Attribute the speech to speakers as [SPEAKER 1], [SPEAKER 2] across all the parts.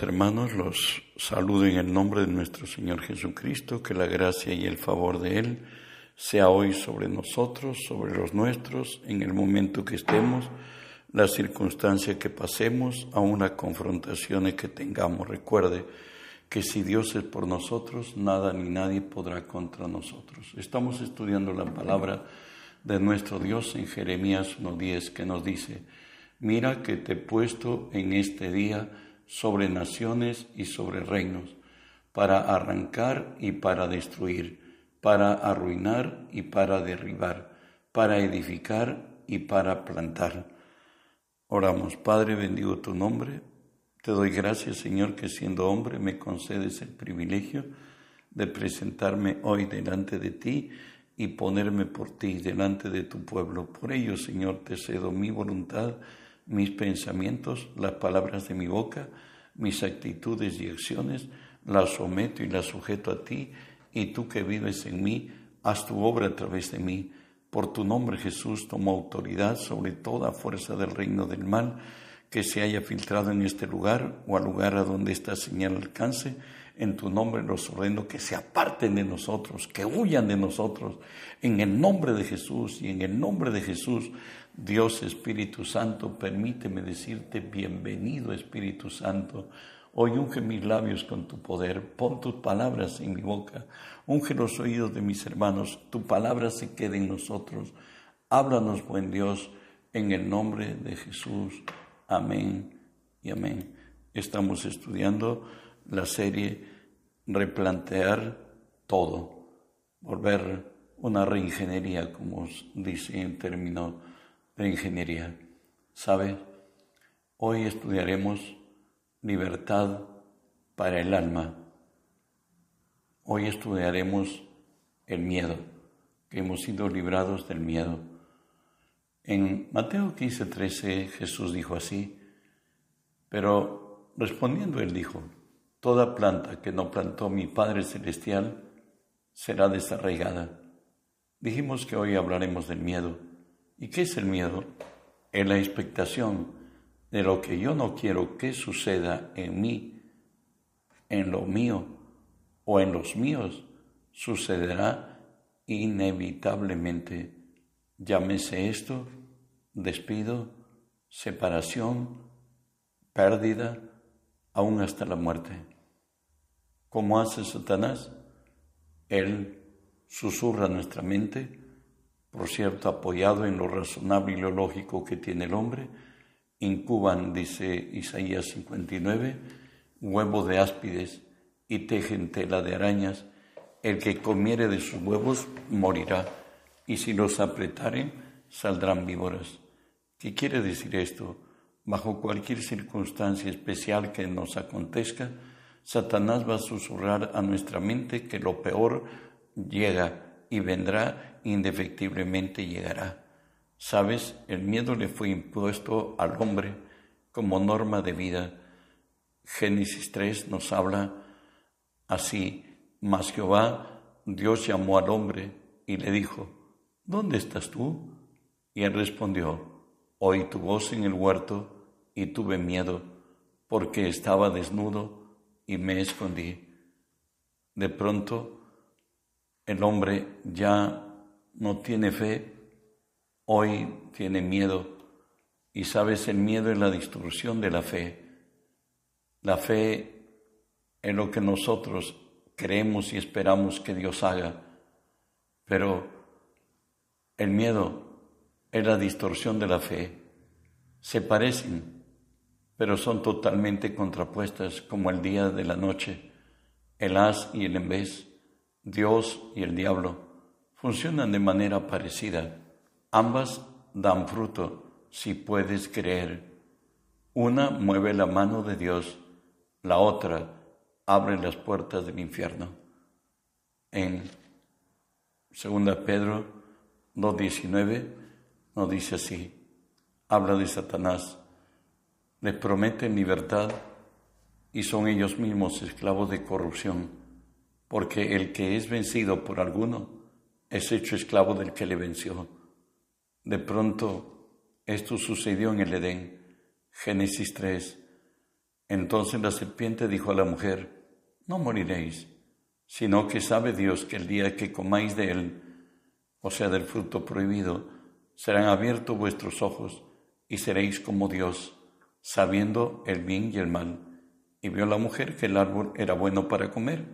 [SPEAKER 1] Hermanos, los saludo en el nombre de nuestro Señor Jesucristo, que la gracia y el favor de Él sea hoy sobre nosotros, sobre los nuestros, en el momento que estemos, la circunstancia que pasemos, a una confrontación que tengamos. Recuerde que si Dios es por nosotros, nada ni nadie podrá contra nosotros. Estamos estudiando la palabra de nuestro Dios en Jeremías 1.10 que nos dice, mira que te he puesto en este día sobre naciones y sobre reinos, para arrancar y para destruir, para arruinar y para derribar, para edificar y para plantar. Oramos, Padre, bendigo tu nombre. Te doy gracias, Señor, que siendo hombre me concedes el privilegio de presentarme hoy delante de ti y ponerme por ti delante de tu pueblo. Por ello, Señor, te cedo mi voluntad mis pensamientos, las palabras de mi boca, mis actitudes y acciones, las someto y las sujeto a ti, y tú que vives en mí, haz tu obra a través de mí. Por tu nombre, Jesús, tomo autoridad sobre toda fuerza del reino del mal que se haya filtrado en este lugar o al lugar a donde esta señal alcance. En tu nombre los ordeno que se aparten de nosotros, que huyan de nosotros. En el nombre de Jesús y en el nombre de Jesús Dios Espíritu Santo, permíteme decirte bienvenido Espíritu Santo. Hoy unge mis labios con tu poder, pon tus palabras en mi boca, unge los oídos de mis hermanos, tu palabra se quede en nosotros. Háblanos, buen Dios, en el nombre de Jesús. Amén y amén. Estamos estudiando la serie Replantear todo, volver una reingeniería, como dice en términos de ingeniería. ¿Sabe? Hoy estudiaremos libertad para el alma. Hoy estudiaremos el miedo, que hemos sido librados del miedo. En Mateo 15, 13 Jesús dijo así, pero respondiendo él dijo, Toda planta que no plantó mi Padre Celestial será desarraigada. Dijimos que hoy hablaremos del miedo ¿Y qué es el miedo? Es la expectación de lo que yo no quiero que suceda en mí, en lo mío o en los míos, sucederá inevitablemente. Llámese esto despido, separación, pérdida, aún hasta la muerte. ¿Cómo hace Satanás? Él susurra nuestra mente por cierto, apoyado en lo razonable y lo lógico que tiene el hombre, incuban, dice Isaías 59, huevo de áspides y tejen tela de arañas. El que comiere de sus huevos morirá, y si los apretaren, saldrán víboras. ¿Qué quiere decir esto? Bajo cualquier circunstancia especial que nos acontezca, Satanás va a susurrar a nuestra mente que lo peor llega y vendrá indefectiblemente llegará. Sabes, el miedo le fue impuesto al hombre como norma de vida. Génesis 3 nos habla así, mas Jehová, Dios llamó al hombre y le dijo, ¿dónde estás tú? Y él respondió, oí tu voz en el huerto y tuve miedo, porque estaba desnudo y me escondí. De pronto el hombre ya no tiene fe, hoy tiene miedo. Y sabes, el miedo es la destrucción de la fe. La fe es lo que nosotros creemos y esperamos que Dios haga. Pero el miedo es la distorsión de la fe. Se parecen, pero son totalmente contrapuestas como el día de la noche, el as y el en vez. Dios y el diablo funcionan de manera parecida. Ambas dan fruto si puedes creer. Una mueve la mano de Dios, la otra abre las puertas del infierno. En 2 Pedro 2.19 nos dice así, habla de Satanás, les prometen libertad y son ellos mismos esclavos de corrupción porque el que es vencido por alguno es hecho esclavo del que le venció. De pronto esto sucedió en el Edén, Génesis 3. Entonces la serpiente dijo a la mujer, no moriréis, sino que sabe Dios que el día que comáis de él, o sea, del fruto prohibido, serán abiertos vuestros ojos y seréis como Dios, sabiendo el bien y el mal. Y vio la mujer que el árbol era bueno para comer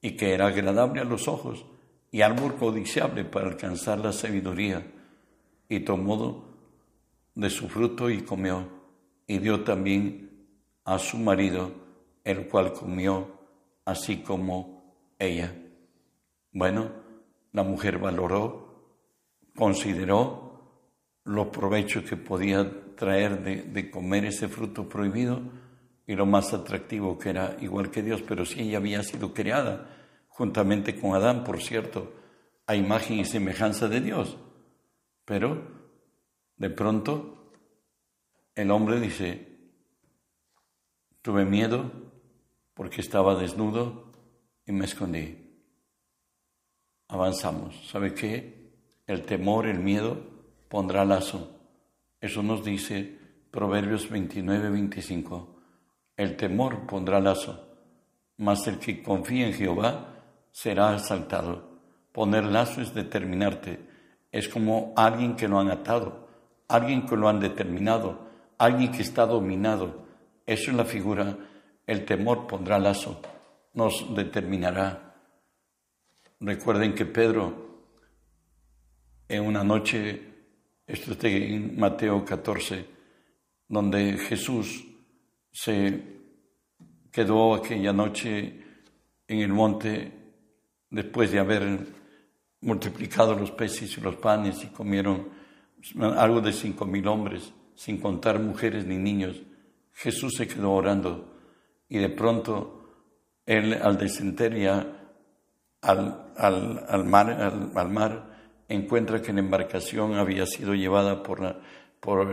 [SPEAKER 1] y que era agradable a los ojos y árbol codiciable para alcanzar la sabiduría. Y tomó de su fruto y comió, y dio también a su marido, el cual comió, así como ella. Bueno, la mujer valoró, consideró los provechos que podía traer de, comer ese fruto prohibido y lo más atractivo que era igual que Dios, pero si ella había sido creada juntamente con Adán, por cierto, a imagen y semejanza de Dios. Pero de pronto el hombre dice, Tuve miedo porque estaba desnudo y me escondí. Avanzamos. ¿Sabe qué? El temor, el miedo pondrá lazo. Eso nos dice Proverbios 29, 25. El temor pondrá lazo, mas el que confía en Jehová será asaltado. Poner lazo es determinarte. Es como alguien que lo han atado, alguien que lo han determinado, alguien que está dominado eso es la figura. El temor pondrá lazo, nos determinará. Recuerden que Pedro, en una noche, esto está en Mateo 14, donde Jesús se quedó aquella noche en el monte después de haber multiplicado los peces y los panes y comieron algo de cinco mil hombres, sin contar mujeres ni niños. Jesús se quedó orando y de pronto él al descender ya al, al, mar, al, mar, encuentra que la embarcación había sido llevada por,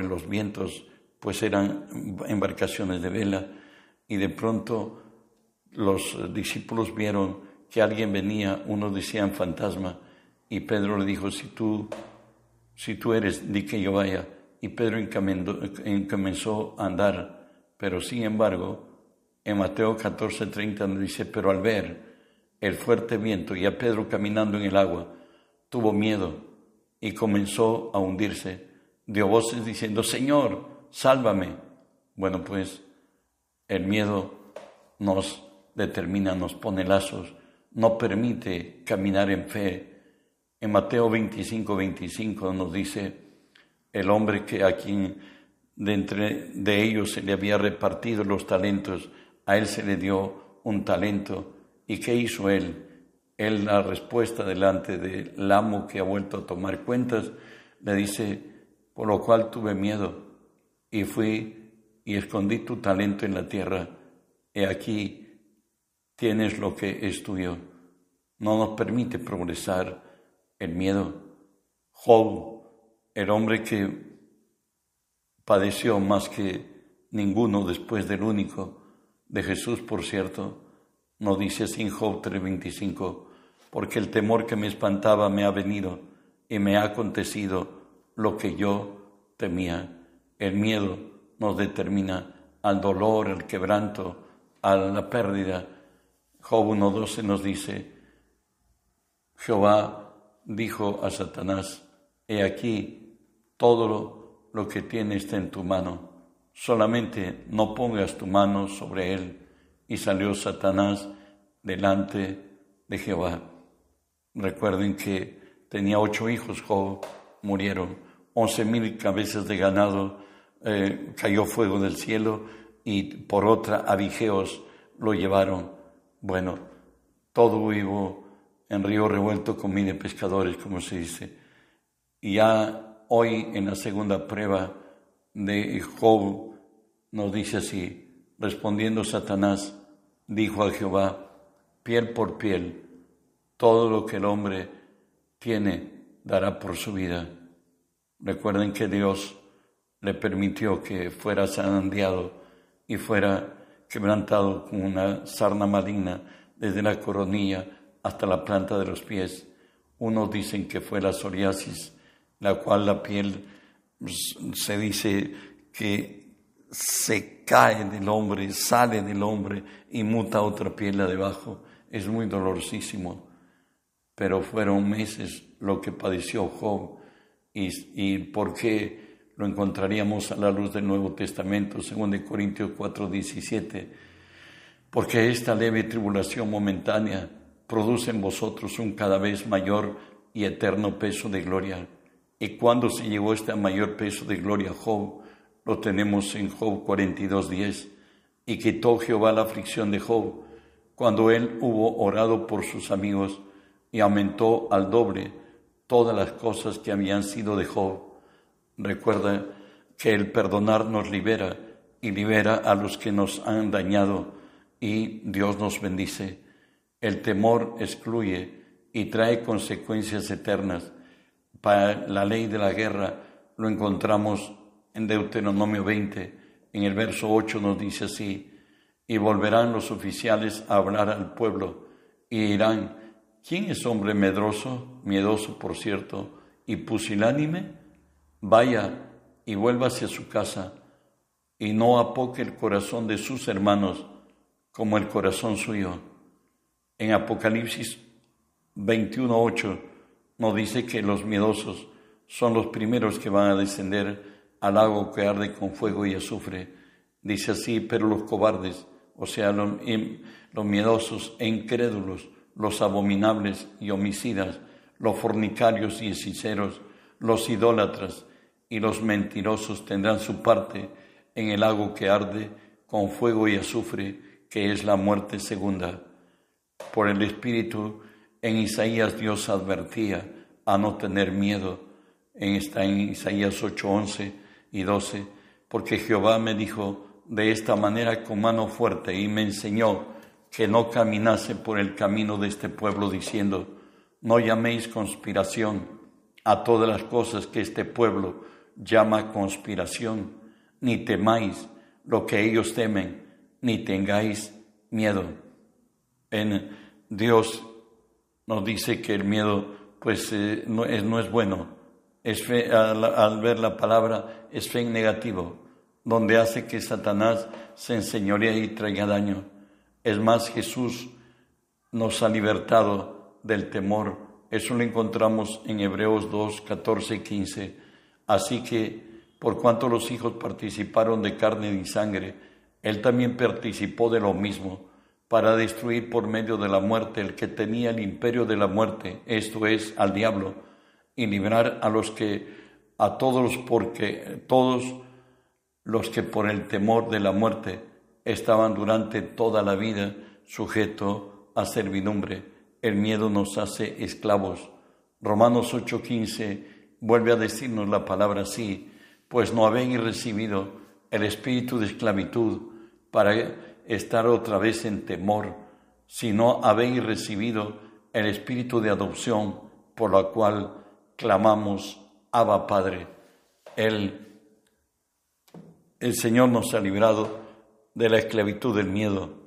[SPEAKER 1] los vientos, pues eran embarcaciones de vela, y de pronto los discípulos vieron que alguien venía, unos decían fantasma, y Pedro le dijo, si tú, si tú eres, di que yo vaya. Y Pedro comenzó a andar pero sin embargo, en Mateo 14:30 nos dice, pero al ver el fuerte viento y a Pedro caminando en el agua, tuvo miedo y comenzó a hundirse. Dio voces diciendo, Señor, sálvame. Bueno, pues el miedo nos determina, nos pone lazos, no permite caminar en fe. En Mateo 25, 25 nos dice, el hombre que a quien de entre de ellos se le había repartido los talentos, a él se le dio un talento. ¿Y qué hizo él? Él, la respuesta delante del amo que ha vuelto a tomar cuentas, le dice, por lo cual tuve miedo y fui y escondí tu talento en la tierra. He aquí tienes lo que es tuyo. No nos permite progresar el miedo. Job, el hombre que padeció más que ninguno después del único de Jesús, por cierto, no dice en Job 3:25, porque el temor que me espantaba me ha venido y me ha acontecido lo que yo temía. El miedo nos determina al dolor, al quebranto, a la pérdida. Job 1:12 nos dice, Jehová dijo a Satanás, he aquí todo lo lo que tiene está en tu mano, solamente no pongas tu mano sobre él. Y salió Satanás delante de Jehová. Recuerden que tenía ocho hijos, Job, murieron, once mil cabezas de ganado, eh, cayó fuego del cielo y por otra abigeos lo llevaron. Bueno, todo vivo en río revuelto comida de pescadores, como se dice. Y ya Hoy en la segunda prueba de Job nos dice así, respondiendo Satanás, dijo a Jehová, piel por piel, todo lo que el hombre tiene dará por su vida. Recuerden que Dios le permitió que fuera zarandeado y fuera quebrantado con una sarna maligna desde la coronilla hasta la planta de los pies. Unos dicen que fue la psoriasis, la cual la piel pues, se dice que se cae del hombre, sale del hombre y muta otra piel debajo. Es muy dolorosísimo. Pero fueron meses lo que padeció Job y, y por qué lo encontraríamos a la luz del Nuevo Testamento, según de Corintios 4, 17. Porque esta leve tribulación momentánea produce en vosotros un cada vez mayor y eterno peso de gloria. Y cuando se llegó este mayor peso de gloria Job, lo tenemos en Job 42.10, y quitó Jehová la aflicción de Job cuando él hubo orado por sus amigos y aumentó al doble todas las cosas que habían sido de Job. Recuerda que el perdonar nos libera y libera a los que nos han dañado y Dios nos bendice. El temor excluye y trae consecuencias eternas. Para la ley de la guerra lo encontramos en Deuteronomio 20, en el verso 8 nos dice así, y volverán los oficiales a hablar al pueblo y dirán, ¿quién es hombre medroso, miedoso por cierto, y pusilánime? Vaya y vuelva hacia su casa y no apoque el corazón de sus hermanos como el corazón suyo. En Apocalipsis 21.8 nos dice que los miedosos son los primeros que van a descender al lago que arde con fuego y azufre. Dice así, pero los cobardes, o sea, los, miedosos e incrédulos, los abominables y homicidas, los fornicarios y sinceros, los idólatras y los mentirosos tendrán su parte en el lago que arde con fuego y azufre, que es la muerte segunda. Por el Espíritu, en Isaías Dios advertía a no tener miedo. En, está en Isaías 8:11 y 12, porque Jehová me dijo de esta manera con mano fuerte y me enseñó que no caminase por el camino de este pueblo diciendo, no llaméis conspiración a todas las cosas que este pueblo llama conspiración, ni temáis lo que ellos temen, ni tengáis miedo. En Dios nos dice que el miedo pues eh, no, es, no es bueno, al, ver la palabra, es fe negativo, donde hace que Satanás se enseñoree y traiga daño. Es más, Jesús nos ha libertado del temor. Eso lo encontramos en Hebreos 2, 14 y 15. Así que, por cuanto los hijos participaron de carne y sangre, Él también participó de lo mismo, para destruir por medio de la muerte el que tenía el imperio de la muerte, esto es, al diablo y librar a los que, a todos porque todos los que por el temor de la muerte estaban durante toda la vida sujetos a servidumbre. El miedo nos hace esclavos. Romanos 8:15 vuelve a decirnos la palabra así, pues no habéis recibido el espíritu de esclavitud para estar otra vez en temor, sino habéis recibido el espíritu de adopción por la cual clamamos, Abba Padre. El, Señor nos ha librado de la esclavitud del miedo.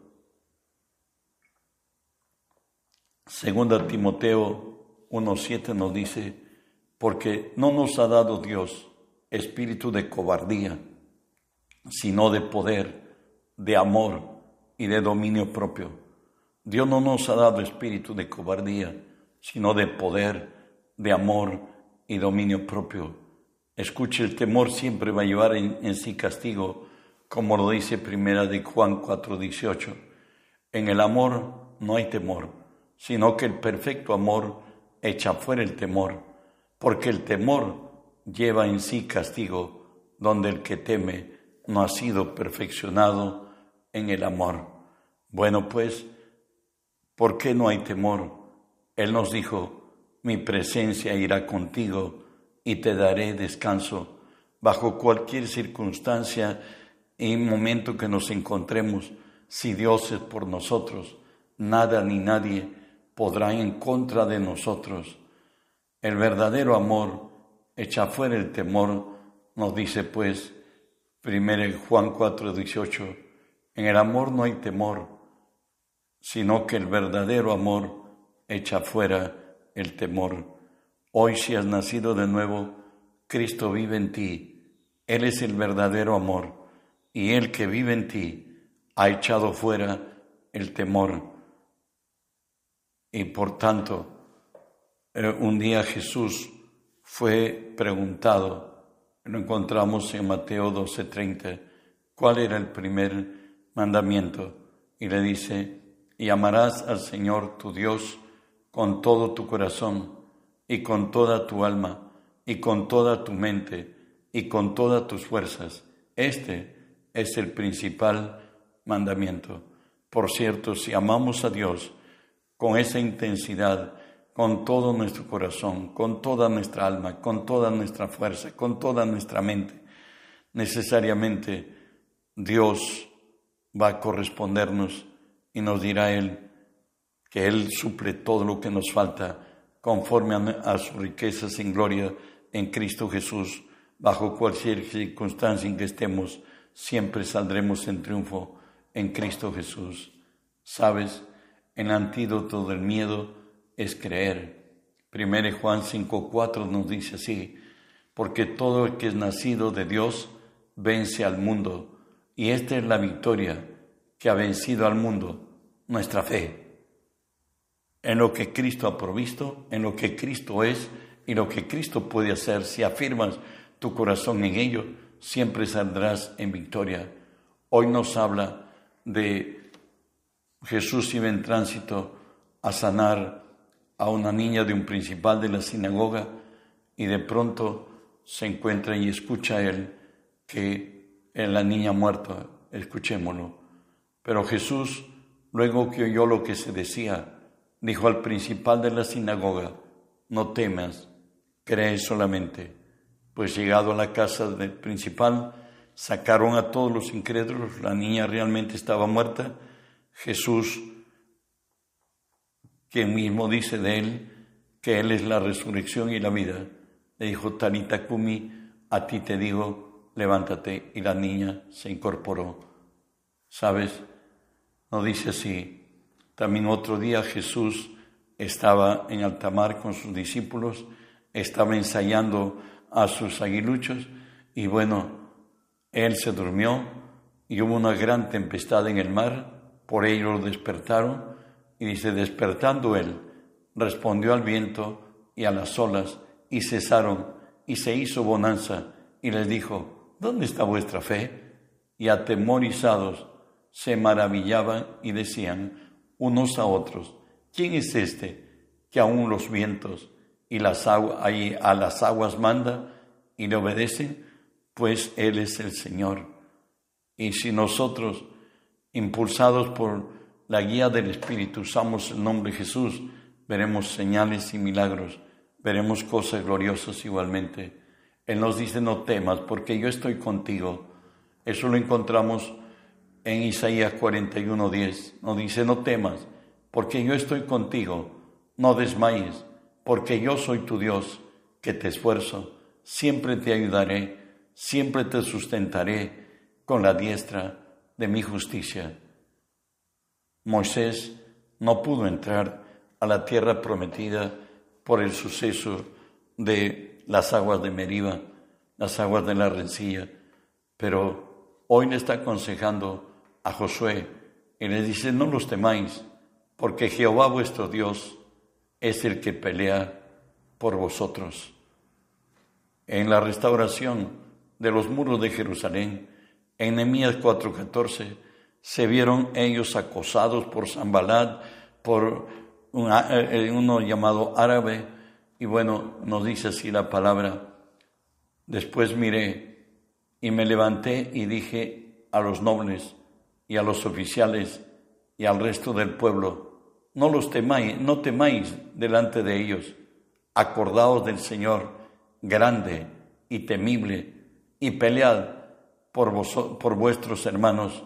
[SPEAKER 1] Segunda Timoteo 1.7 nos dice, porque no nos ha dado Dios espíritu de cobardía, sino de poder, de amor y de dominio propio. Dios no nos ha dado espíritu de cobardía, sino de poder, de amor y dominio propio. Escuche, el temor siempre va a llevar en, sí castigo, como lo dice primera de Juan 4:18. En el amor no hay temor, sino que el perfecto amor echa fuera el temor, porque el temor lleva en sí castigo, donde el que teme no ha sido perfeccionado en el amor. Bueno, pues, ¿por qué no hay temor? Él nos dijo, mi presencia irá contigo y te daré descanso bajo cualquier circunstancia y momento que nos encontremos. Si Dios es por nosotros, nada ni nadie podrá en contra de nosotros. El verdadero amor echa fuera el temor, nos dice pues 1 Juan 4, 18. En el amor no hay temor, sino que el verdadero amor echa fuera el temor. Hoy si has nacido de nuevo, Cristo vive en ti. Él es el verdadero amor y el que vive en ti ha echado fuera el temor. Y por tanto, eh, un día Jesús fue preguntado, lo encontramos en Mateo 12:30, ¿cuál era el primer mandamiento? Y le dice, y amarás al Señor tu Dios con todo tu corazón y con toda tu alma y con toda tu mente y con todas tus fuerzas. Este es el principal mandamiento. Por cierto, si amamos a Dios con esa intensidad, con todo nuestro corazón, con toda nuestra alma, con toda nuestra fuerza, con toda nuestra mente. Necesariamente Dios va a correspondernos y nos dirá Él que Él suple todo lo que nos falta conforme a, sus riquezas en gloria en Cristo Jesús, bajo cualquier circunstancia en que estemos, siempre saldremos en triunfo en Cristo Jesús. ¿Sabes? El antídoto del miedo es creer. Primero Juan 5.4 nos dice así, porque todo el que es nacido de Dios vence al mundo, y esta es la victoria que ha vencido al mundo, nuestra fe. En lo que Cristo ha provisto, en lo que Cristo es y lo que Cristo puede hacer, si afirmas tu corazón en ello, siempre saldrás en victoria. Hoy nos habla de Jesús iba en tránsito a sanar a una niña de un principal de la sinagoga y de pronto se encuentra y escucha a él que es la niña muerta, escuchémoslo. Pero Jesús, luego que oyó lo que se decía, dijo al principal de la sinagoga, no temas, cree solamente. Pues llegado a la casa del principal, sacaron a todos los incrédulos, la niña realmente estaba muerta, Jesús quien mismo dice de él que él es la resurrección y la vida. Le dijo, Tanita Kumi, a ti te digo, levántate. Y la niña se incorporó. ¿Sabes? No dice así. También otro día Jesús estaba en alta mar con sus discípulos, estaba ensayando a sus aguiluchos y bueno, él se durmió y hubo una gran tempestad en el mar, por ello lo despertaron y dice, despertando él, respondió al viento y a las olas, y cesaron, y se hizo bonanza, y les dijo, ¿dónde está vuestra fe? Y atemorizados se maravillaban y decían unos a otros, ¿quién es este que aún los vientos y las aguas, a las aguas manda y le obedecen? Pues Él es el Señor. Y si nosotros, impulsados por la guía del Espíritu, usamos el nombre de Jesús, veremos señales y milagros, veremos cosas gloriosas igualmente. Él nos dice, no temas, porque yo estoy contigo. Eso lo encontramos en Isaías 41:10. Nos dice, no temas, porque yo estoy contigo. No desmayes, porque yo soy tu Dios, que te esfuerzo. Siempre te ayudaré, siempre te sustentaré con la diestra de mi justicia. Moisés no pudo entrar a la tierra prometida por el suceso de las aguas de Meriba, las aguas de la rencilla, pero hoy le está aconsejando a Josué y le dice, no los temáis, porque Jehová vuestro Dios es el que pelea por vosotros. En la restauración de los muros de Jerusalén, en Nehemías 4:14, se vieron ellos acosados por Zambalat, por eh, uno llamado árabe, y bueno, nos dice así la palabra. Después miré y me levanté y dije a los nobles y a los oficiales y al resto del pueblo, no los temáis, no temáis delante de ellos, acordaos del Señor grande y temible y pelead por, por vuestros hermanos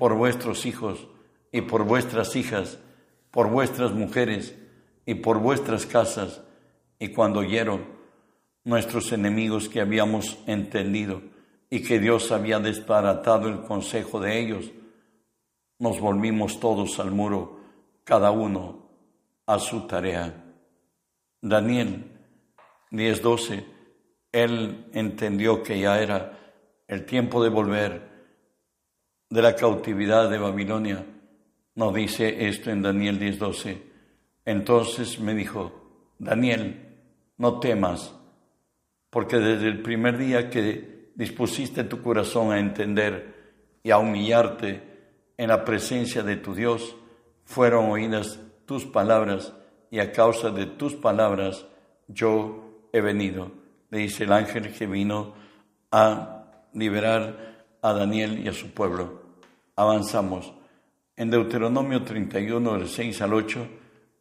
[SPEAKER 1] por vuestros hijos y por vuestras hijas, por vuestras mujeres y por vuestras casas. Y cuando oyeron nuestros enemigos que habíamos entendido y que Dios había desbaratado el consejo de ellos, nos volvimos todos al muro, cada uno a su tarea. Daniel 10:12, él entendió que ya era el tiempo de volver de la cautividad de Babilonia. Nos dice esto en Daniel 10:12. Entonces me dijo, Daniel, no temas, porque desde el primer día que dispusiste tu corazón a entender y a humillarte en la presencia de tu Dios, fueron oídas tus palabras y a causa de tus palabras yo he venido. Le dice el ángel que vino a liberar a Daniel y a su pueblo. Avanzamos. En Deuteronomio 31, del 6 al 8,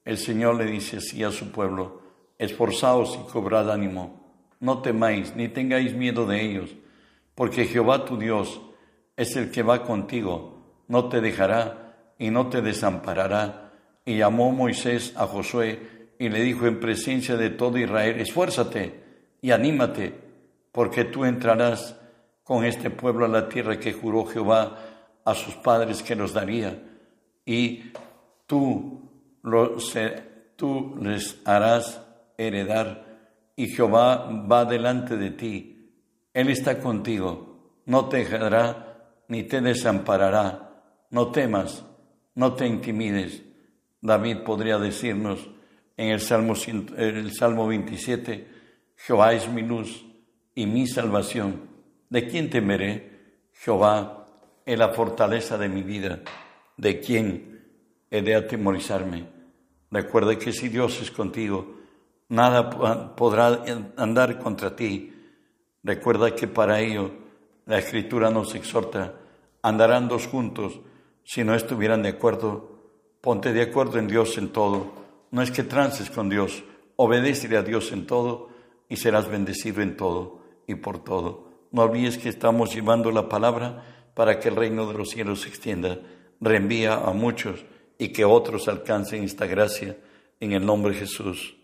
[SPEAKER 1] el Señor le dice así a su pueblo, esforzaos y cobrad ánimo, no temáis ni tengáis miedo de ellos, porque Jehová tu Dios es el que va contigo, no te dejará y no te desamparará. Y llamó Moisés a Josué y le dijo en presencia de todo Israel, esfuérzate y anímate, porque tú entrarás con este pueblo a la tierra que juró Jehová a sus padres que los daría, y tú, tú les harás heredar, y Jehová va delante de ti, Él está contigo, no te dejará ni te desamparará, no temas, no te intimides. David podría decirnos en el Salmo, el Salmo 27, Jehová es mi luz y mi salvación. ¿De quién temeré? Jehová es la fortaleza de mi vida. ¿De quién he de atemorizarme? Recuerda que si Dios es contigo, nada podrá andar contra ti. Recuerda que para ello la Escritura nos exhorta, andarán dos juntos si no estuvieran de acuerdo. Ponte de acuerdo en Dios en todo. No es que trances con Dios, obedece a Dios en todo y serás bendecido en todo y por todo. No olvides que estamos llevando la palabra para que el reino de los cielos se extienda. Reenvía a muchos y que otros alcancen esta gracia en el nombre de Jesús.